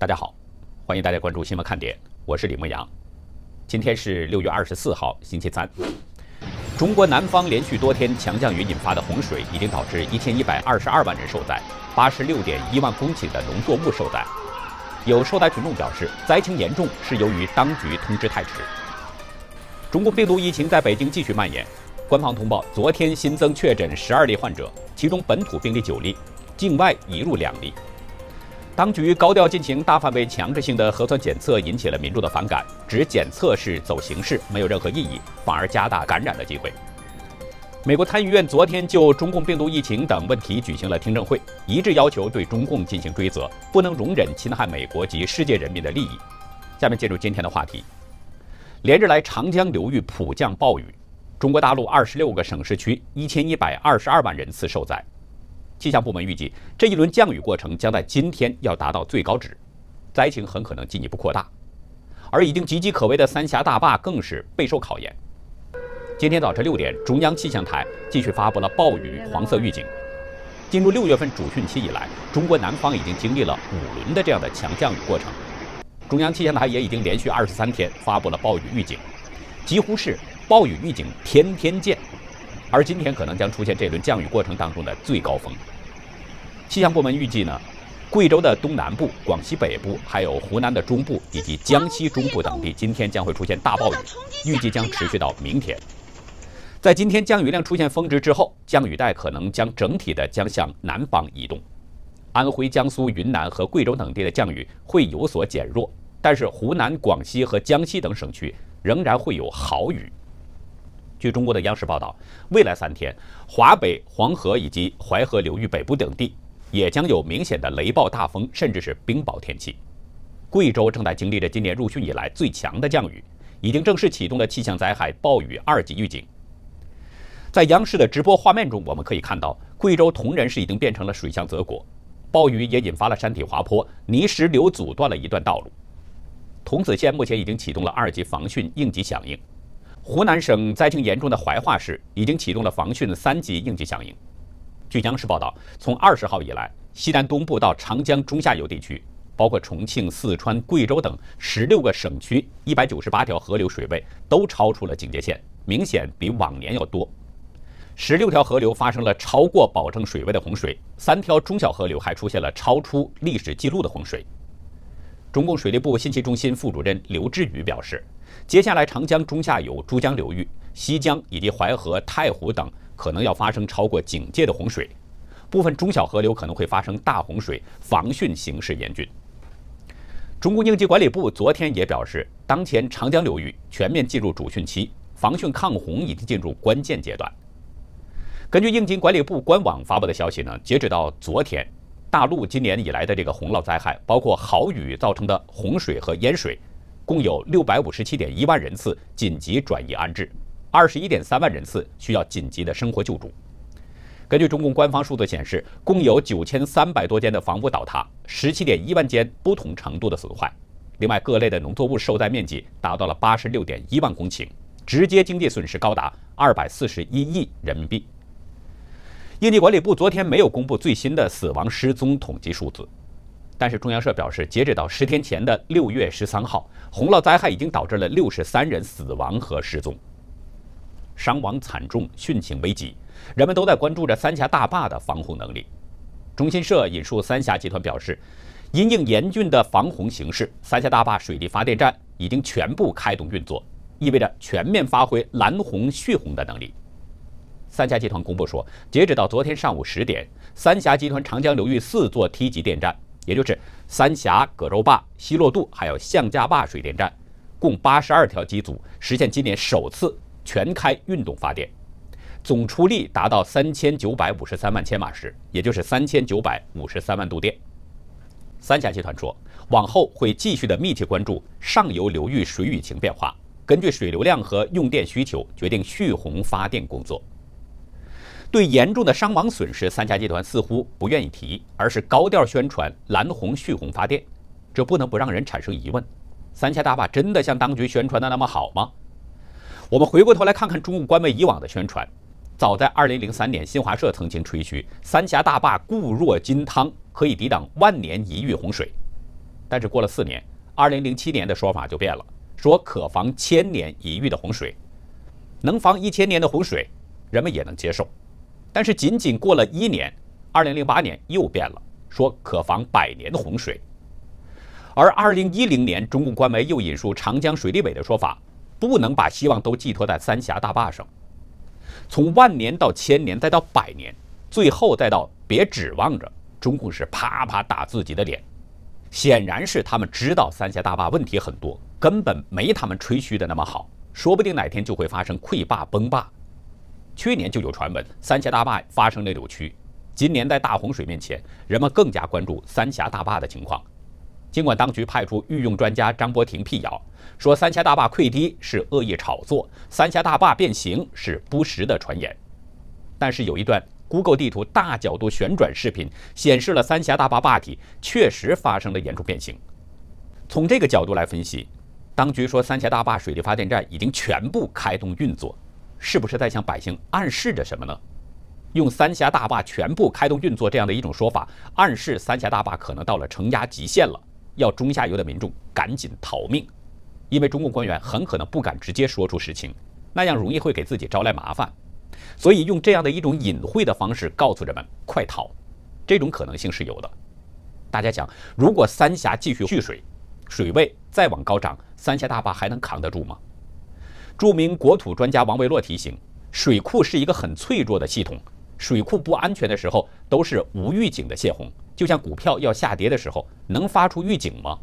大家好，欢迎大家关注新闻看点，我是李牧阳。今天是六月二十四号，星期三。中国南方连续多天强降雨引发的洪水，已经导致一千一百二十二万人受灾，八十六点一万公顷的农作物受灾。有受灾群众表示，灾情严重是由于当局通知太迟。中国病毒疫情在北京继续蔓延，官方通报，昨天新增确诊十二例患者，其中本土病例九例，境外移入两例。当局高调进行大范围强制性的核酸检测，引起了民众的反感，指检测是走形式，没有任何意义，反而加大感染的机会。美国参议院昨天就中共病毒疫情等问题举行了听证会，一致要求对中共进行追责，不能容忍侵害美国及世界人民的利益。下面进入今天的话题。连日来，长江流域普降暴雨，中国大陆二十六个省市区一千一百二十二万人次受灾。气象部门预计，这一轮降雨过程将在今天要达到最高值，灾情很可能进一步扩大。而已经岌岌可危的三峡大坝更是备受考验。今天早晨六点，中央气象台继续发布了暴雨黄色预警。进入六月份主汛期以来，中国南方已经经历了五轮的这样的强降雨过程。中央气象台也已经连续二十三天发布了暴雨预警，几乎是暴雨预警天天见。而今天可能将出现这轮降雨过程当中的最高峰。气象部门预计呢，贵州的东南部、广西北部，还有湖南的中部以及江西中部等地，今天将会出现大暴雨，预计将持续到明天。在今天降雨量出现峰值之后，降雨带可能将整体的将向南方移动，安徽、江苏、云南和贵州等地的降雨会有所减弱。但是湖南、广西和江西等省区仍然会有豪雨。据中国的央视报道，未来三天，华北、黄河以及淮河流域北部等地也将有明显的雷暴大风，甚至是冰雹天气。贵州正在经历着今年入汛以来最强的降雨，已经正式启动了气象灾害暴雨二级预警。在央视的直播画面中，我们可以看到，贵州铜仁市已经变成了水乡泽国，暴雨也引发了山体滑坡，泥石流阻断了一段道路。桐梓县目前已经启动了二级防汛应急响应，湖南省灾情严重的怀化市已经启动了防汛三级应急响应。据央视报道，从二十号以来，西南东部到长江中下游地区，包括重庆、四川、贵州等十六个省区，一百九十八条河流水位都超出了警戒线，明显比往年要多。十六条河流发生了超过保证水位的洪水，三条中小河流还出现了超出历史记录的洪水。中共水利部信息中心副主任刘志宇表示，接下来长江中下游、珠江流域、西江以及淮河、太湖等可能要发生超过警戒的洪水，部分中小河流可能会发生大洪水，防汛形势严峻。中共应急管理部昨天也表示，当前长江流域全面进入主汛期，防汛抗洪已经进入关键阶段。根据应急管理部官网发布的消息呢，截止到昨天。大陆今年以来的这个洪涝灾害，包括豪雨造成的洪水和淹水，共有六百五十七点一万人次紧急转移安置，二十一点三万人次需要紧急的生活救助。根据中共官方数字显示，共有九千三百多间的房屋倒塌，十七点一万间不同程度的损坏。另外，各类的农作物受灾面积达到了八十六点一万公顷，直接经济损失高达二百四十一亿人民币。应急管理部昨天没有公布最新的死亡失踪统计数字，但是中央社表示，截止到十天前的六月十三号，洪涝灾害已经导致了六十三人死亡和失踪，伤亡惨重，汛情危急，人们都在关注着三峡大坝的防洪能力。中新社引述三峡集团表示，因应严峻的防洪形势，三峡大坝水利发电站已经全部开动运作，意味着全面发挥拦洪蓄洪的能力。三峡集团公布说，截止到昨天上午十点，三峡集团长江流域四座梯级电站，也就是三峡、葛洲坝、西洛渡还有向家坝水电站，共八十二条机组实现今年首次全开运动发电，总出力达到三千九百五十三万千瓦时，也就是三千九百五十三万度电。三峡集团说，往后会继续的密切关注上游流域水雨情变化，根据水流量和用电需求决定蓄洪发电工作。对严重的伤亡损失，三峡集团似乎不愿意提，而是高调宣传蓝红蓄洪发电，这不能不让人产生疑问：三峡大坝真的像当局宣传的那么好吗？我们回过头来看看中共官媒以往的宣传，早在2003年，新华社曾经吹嘘三峡大坝固若金汤，可以抵挡万年一遇洪水。但是过了四年，二零零七年的说法就变了，说可防千年一遇的洪水，能防一千年的洪水，人们也能接受。但是仅仅过了一年，二零零八年又变了，说可防百年的洪水。而二零一零年，中共官媒又引述长江水利委的说法，不能把希望都寄托在三峡大坝上。从万年到千年，再到百年，最后再到别指望着，中共是啪啪打自己的脸。显然是他们知道三峡大坝问题很多，根本没他们吹嘘的那么好，说不定哪天就会发生溃坝崩坝。去年就有传闻三峡大坝发生了扭曲，今年在大洪水面前，人们更加关注三峡大坝的情况。尽管当局派出御用专家张伯庭辟谣，说三峡大坝溃堤是恶意炒作，三峡大坝变形是不实的传言，但是有一段 Google 地图大角度旋转视频显示了三峡大坝坝体确实发生了严重变形。从这个角度来分析，当局说三峡大坝水利发电站已经全部开动运作，是不是在向百姓暗示着什么呢？用三峡大坝全部开动运作这样的一种说法，暗示三峡大坝可能到了承压极限了。要中下游的民众赶紧逃命，因为中共官员很可能不敢直接说出实情，那样容易会给自己招来麻烦，所以用这样的一种隐晦的方式告诉人们快逃，这种可能性是有的。大家想，如果三峡继续蓄水，水位再往高涨，三峡大坝还能扛得住吗？著名国土专家王维洛提醒，水库是一个很脆弱的系统，水库不安全的时候都是无预警的泄洪。就像股票要下跌的时候，能发出预警吗？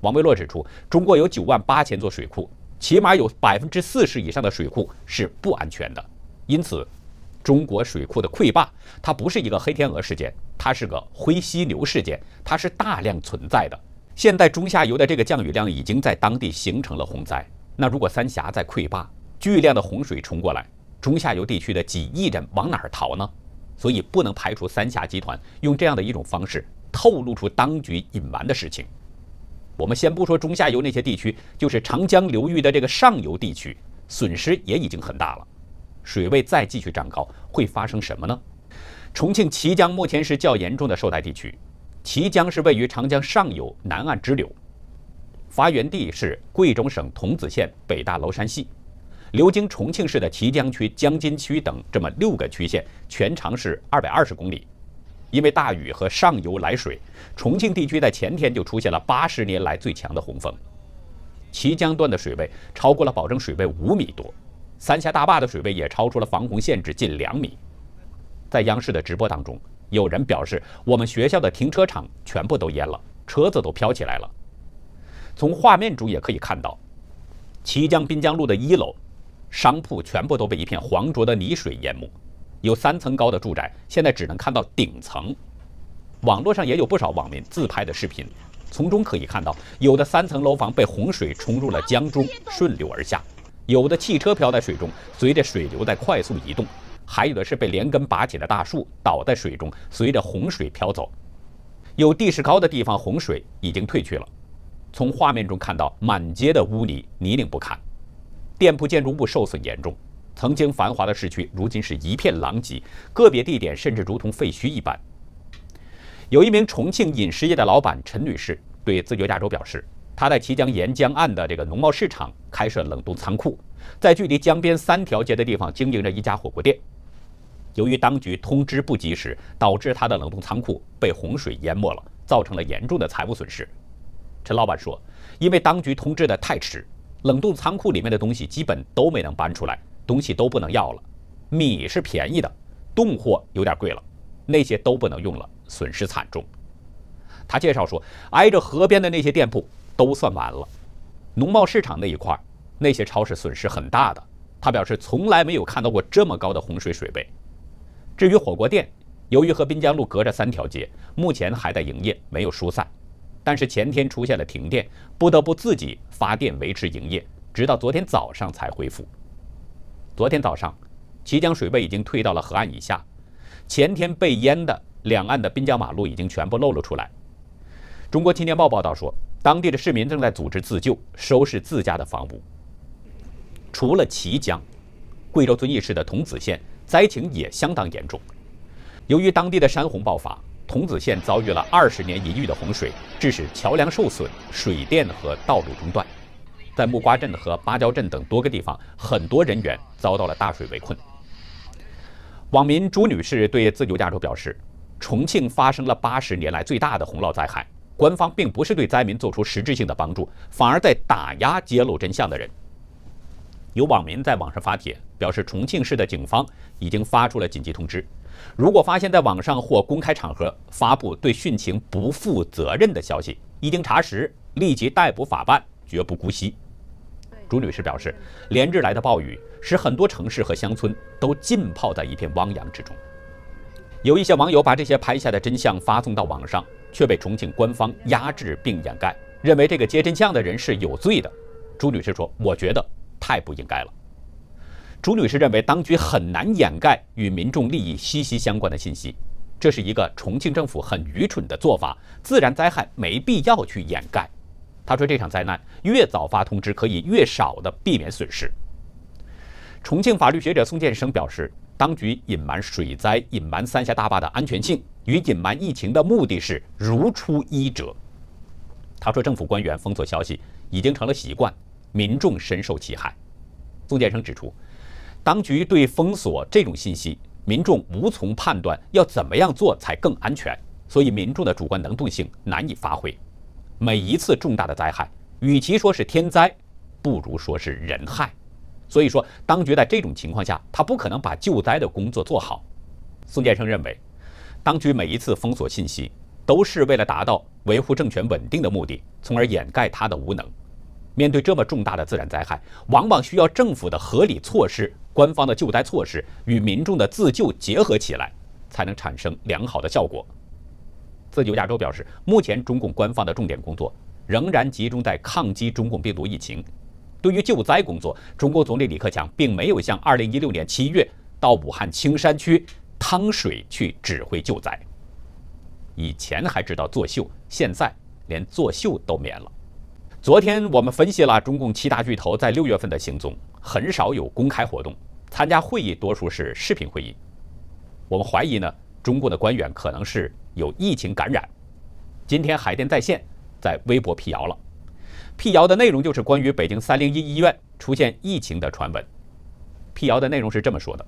王维洛指出，中国有九万八千座水库，起码有百分之四十以上的水库是不安全的。因此，中国水库的溃坝，它不是一个黑天鹅事件，它是个灰犀牛事件，它是大量存在的。现在中下游的这个降雨量已经在当地形成了洪灾。那如果三峡在溃坝，巨量的洪水冲过来，中下游地区的几亿人往哪儿逃呢？所以不能排除三峡集团用这样的一种方式透露出当局隐瞒的事情。我们先不说中下游那些地区，就是长江流域的这个上游地区，损失也已经很大了。水位再继续涨高，会发生什么呢？重庆綦江目前是较严重的受灾地区。綦江是位于长江上游南岸支流，发源地是贵州省桐梓县北大娄山系。流经重庆市的綦江区、江津区等这么六个区县，全长是二百二十公里。因为大雨和上游来水，重庆地区在前天就出现了八十年来最强的洪峰。綦江段的水位超过了保证水位五米多，三峡大坝的水位也超出了防洪限制近两米。在央视的直播当中，有人表示，我们学校的停车场全部都淹了，车子都飘起来了。从画面中也可以看到，綦江滨江路的一楼。商铺全部都被一片黄浊的泥水淹没，有三层高的住宅现在只能看到顶层。网络上也有不少网民自拍的视频，从中可以看到，有的三层楼房被洪水冲入了江中，顺流而下；有的汽车漂在水中，随着水流在快速移动；还有的是被连根拔起的大树倒在水中，随着洪水飘走。有地势高的地方，洪水已经退去了。从画面中看到，满街的污泥，泥泞不堪。店铺建筑物受损严重，曾经繁华的市区如今是一片狼藉，个别地点甚至如同废墟一般。有一名重庆饮食业的老板陈女士对自由亚洲表示，她在綦江沿江岸的这个农贸市场开设冷冻仓库，在距离江边三条街的地方经营着一家火锅店。由于当局通知不及时，导致她的冷冻仓库被洪水淹没了，造成了严重的财务损失。陈老板说，因为当局通知的太迟。冷冻仓库里面的东西基本都没能搬出来，东西都不能要了。米是便宜的，冻货有点贵了，那些都不能用了，损失惨重。他介绍说，挨着河边的那些店铺都算完了，农贸市场那一块，那些超市损失很大的。他表示从来没有看到过这么高的洪水水位。至于火锅店，由于和滨江路隔着三条街，目前还在营业，没有疏散。但是前天出现了停电，不得不自己发电维持营业，直到昨天早上才恢复。昨天早上，綦江水位已经退到了河岸以下，前天被淹的两岸的滨江马路已经全部露了出来。中国青年报报道说，当地的市民正在组织自救，收拾自家的房屋。除了綦江，贵州遵义市的桐梓县灾情也相当严重，由于当地的山洪爆发。桐梓县遭遇了二十年一遇的洪水，致使桥梁受损、水电和道路中断。在木瓜镇和芭蕉镇等多个地方，很多人员遭到了大水围困。网民朱女士对自由亚洲表示：“重庆发生了八十年来最大的洪涝灾害，官方并不是对灾民做出实质性的帮助，反而在打压揭露真相的人。”有网民在网上发帖表示，重庆市的警方已经发出了紧急通知，如果发现在网上或公开场合发布对汛情不负责任的消息，一经查实，立即逮捕法办，绝不姑息。朱女士表示，连日来的暴雨使很多城市和乡村都浸泡在一片汪洋之中。有一些网友把这些拍下的真相发送到网上，却被重庆官方压制并掩盖，认为这个接真相的人是有罪的。朱女士说：“我觉得。”太不应该了。朱女士认为，当局很难掩盖与民众利益息息相关的信息，这是一个重庆政府很愚蠢的做法。自然灾害没必要去掩盖。她说，这场灾难越早发通知，可以越少的避免损失。重庆法律学者宋建生表示，当局隐瞒水灾、隐瞒三峡大坝的安全性与隐瞒疫情的目的是如出一辙。他说，政府官员封锁消息已经成了习惯。民众深受其害。宋建生指出，当局对封锁这种信息，民众无从判断要怎么样做才更安全，所以民众的主观能动性难以发挥。每一次重大的灾害，与其说是天灾，不如说是人害。所以说，当局在这种情况下，他不可能把救灾的工作做好。宋建生认为，当局每一次封锁信息，都是为了达到维护政权稳定的目的，从而掩盖他的无能。面对这么重大的自然灾害，往往需要政府的合理措施、官方的救灾措施与民众的自救结合起来，才能产生良好的效果。自由亚洲表示，目前中共官方的重点工作仍然集中在抗击中共病毒疫情。对于救灾工作，中国总理李克强并没有像2016年7月到武汉青山区趟水去指挥救灾。以前还知道作秀，现在连作秀都免了。昨天我们分析了中共七大巨头在六月份的行踪，很少有公开活动，参加会议多数是视频会议。我们怀疑呢，中共的官员可能是有疫情感染。今天海淀在线在微博辟谣了，辟谣的内容就是关于北京三零一医院出现疫情的传闻。辟谣的内容是这么说的：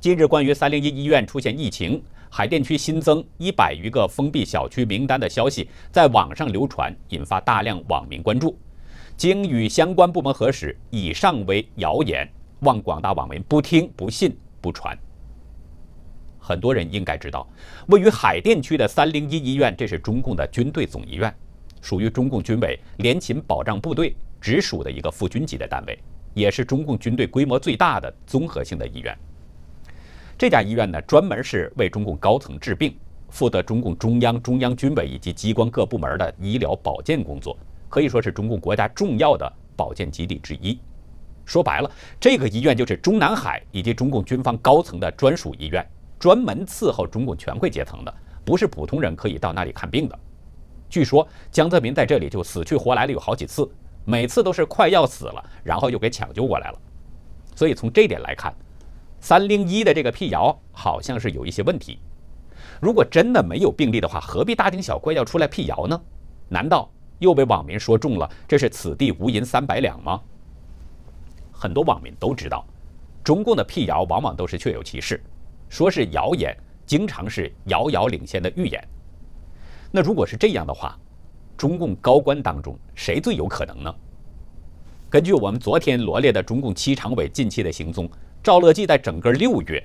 近日关于三零一医院出现疫情。海淀区新增一百余个封闭小区名单的消息在网上流传，引发大量网民关注。经与相关部门核实，以上为谣言，望广大网民不听、不信、不传。很多人应该知道，位于海淀区的三零一医院，这是中共的军队总医院，属于中共军委联勤保障部队直属的一个副军级的单位，也是中共军队规模最大的综合性的医院。这家医院呢，专门是为中共高层治病，负责中共中央、中央军委以及机关各部门的医疗保健工作，可以说是中共国家重要的保健基地之一。说白了，这个医院就是中南海以及中共军方高层的专属医院，专门伺候中共权贵阶层的，不是普通人可以到那里看病的。据说江泽民在这里就死去活来了有好几次，每次都是快要死了，然后又给抢救过来了。所以从这点来看。三零一的这个辟谣好像是有一些问题。如果真的没有病例的话，何必大惊小怪要出来辟谣呢？难道又被网民说中了？这是此地无银三百两吗？很多网民都知道，中共的辟谣往往都是确有其事，说是谣言，经常是遥遥领先的预言。那如果是这样的话，中共高官当中谁最有可能呢？根据我们昨天罗列的中共七常委近期的行踪。赵乐际在整个六月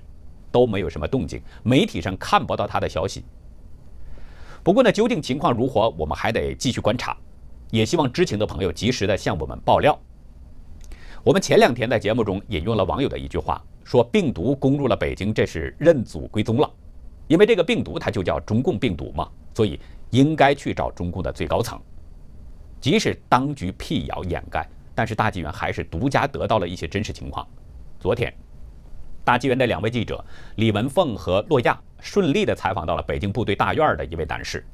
都没有什么动静，媒体上看不到他的消息。不过呢，究竟情况如何，我们还得继续观察。也希望知情的朋友及时的向我们爆料。我们前两天在节目中引用了网友的一句话，说病毒攻入了北京，这是认祖归宗了。因为这个病毒它就叫中共病毒嘛，所以应该去找中共的最高层。即使当局辟谣掩盖，但是大纪元还是独家得到了一些真实情况。昨天。大纪元的两位记者李文凤和洛亚顺利地采访到了北京部队大院的一位男士，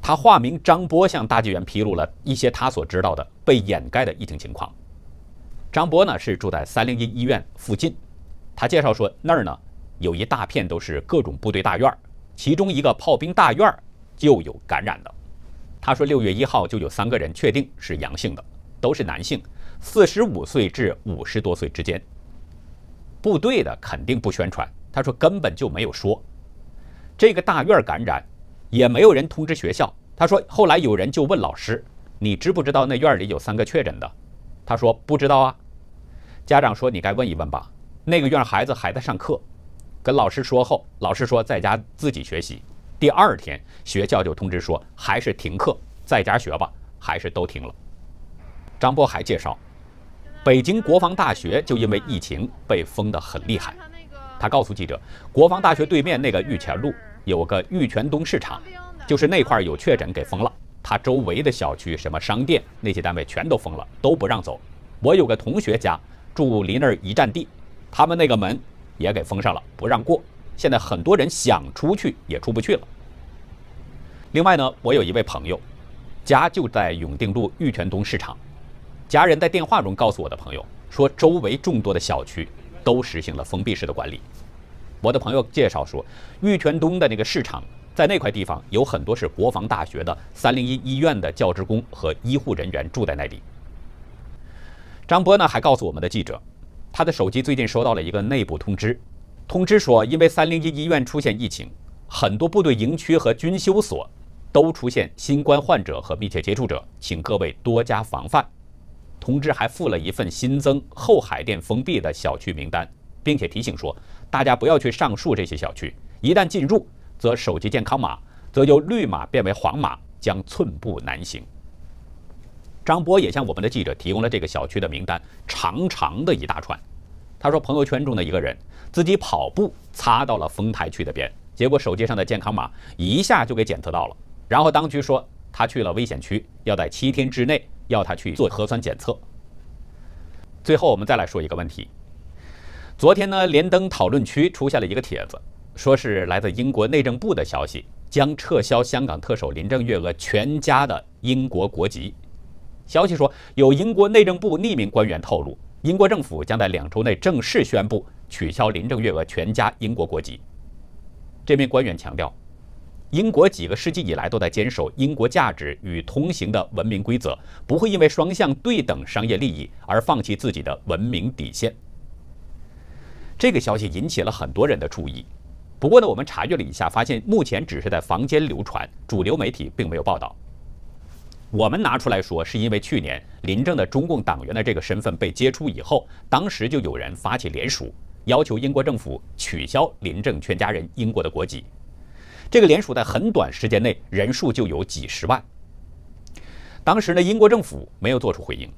他化名张波，向大纪元披露了一些他所知道的被掩盖的疫情情况。张波呢是住在三零一医院附近，他介绍说那儿呢有一大片都是各种部队大院，其中一个炮兵大院就有感染的。他说，六月一号就有三个人确定是阳性的，都是男性，四十五岁至五十多岁之间。部队的肯定不宣传，他说根本就没有说这个大院感染，也没有人通知学校。他说后来有人就问老师，你知不知道那院里有三个确诊的？他说不知道啊。家长说你该问一问吧。那个院孩子还在上课，跟老师说后，老师说在家自己学习。第二天学校就通知说还是停课，在家学吧，还是都停了。张波还介绍，北京国防大学就因为疫情被封得很厉害。他告诉记者，国防大学对面那个玉泉路有个玉泉东市场，就是那块有确诊给封了，他周围的小区什么商店那些单位全都封了，都不让走。我有个同学家住离那儿一站地。他们那个门也给封上了，不让过。现在很多人想出去也出不去了。另外呢，我有一位朋友，家就在永定路玉泉东市场，家人在电话中告诉我的朋友说，周围众多的小区都实行了封闭式的管理。我的朋友介绍说，玉泉东的那个市场在那块地方有很多是国防大学的三零一医院的教职工和医护人员住在那里。张波呢还告诉我们的记者。他的手机最近收到了一个内部通知，通知说，因为三零一医院出现疫情，很多部队营区和军休所都出现新冠患者和密切接触者，请各位多加防范。通知还附了一份新增后海淀封闭的小区名单，并且提醒说，大家不要去上述这些小区，一旦进入，则手机健康码则由绿码变为黄码，将寸步难行。张波也向我们的记者提供了这个小区的名单，长长的一大串。他说，朋友圈中的一个人自己跑步擦到了丰台区的边，结果手机上的健康码一下就给检测到了。然后当局说他去了危险区，要在七天之内要他去做核酸检测。最后我们再来说一个问题，昨天呢，连登讨论区出现了一个帖子，说是来自英国内政部的消息，将撤销香港特首林郑月娥全家的英国国籍。消息说，有英国内政部匿名官员透露，英国政府将在两周内正式宣布取消林郑月娥全家英国国籍。这名官员强调，英国几个世纪以来都在坚守英国价值与通行的文明规则，不会因为双向对等商业利益而放弃自己的文明底线。这个消息引起了很多人的注意。不过呢，我们查阅了一下，发现目前只是在坊间流传，主流媒体并没有报道。我们拿出来说，是因为去年林郑的中共党员的这个身份被揭出以后，当时就有人发起联署，要求英国政府取消林郑全家人英国的国籍。这个联署在很短时间内人数就有几十万。当时呢，英国政府没有做出回应，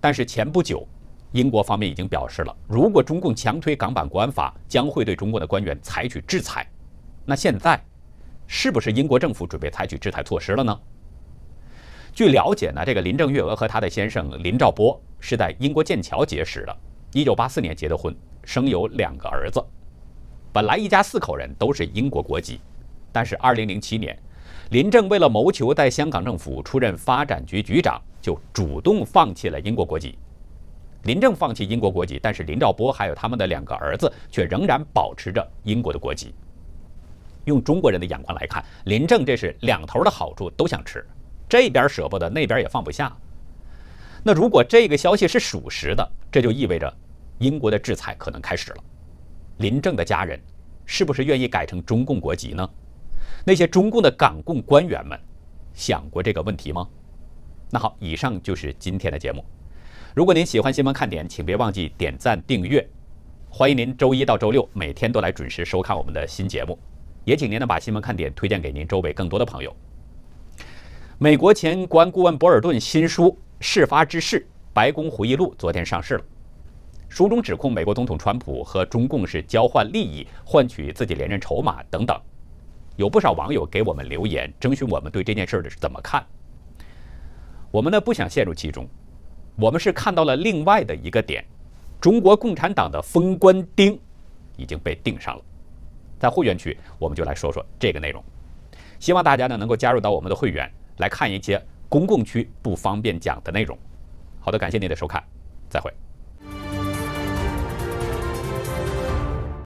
但是前不久，英国方面已经表示了，如果中共强推港版国安法，将会对中国的官员采取制裁。那现在，是不是英国政府准备采取制裁措施了呢？据了解呢，这个林郑月娥和她的先生林兆波是在英国剑桥结识的，一九八四年结的婚，生有两个儿子。本来一家四口人都是英国国籍，但是二零零七年，林郑为了谋求在香港政府出任发展局局长，就主动放弃了英国国籍。林郑放弃英国国籍，但是林兆波还有他们的两个儿子却仍然保持着英国的国籍。用中国人的眼光来看，林郑这是两头的好处都想吃。这边舍不得，那边也放不下。那如果这个消息是属实的，这就意味着英国的制裁可能开始了。林郑的家人是不是愿意改成中共国籍呢？那些中共的港共官员们想过这个问题吗？那好，以上就是今天的节目。如果您喜欢新闻看点，请别忘记点赞订阅。欢迎您周一到周六每天都来准时收看我们的新节目，也请您呢把新闻看点推荐给您周围更多的朋友。美国前国安顾问博尔顿新书《事发之事：白宫回忆录》昨天上市了。书中指控美国总统川普和中共是交换利益，换取自己连任筹码等等。有不少网友给我们留言，征询我们对这件事的是怎么看。我们呢不想陷入其中，我们是看到了另外的一个点：中国共产党的封官钉已经被钉上了。在会员区，我们就来说说这个内容。希望大家呢能够加入到我们的会员。来看一些公共区不方便讲的内容。好的，感谢您的收看，再会。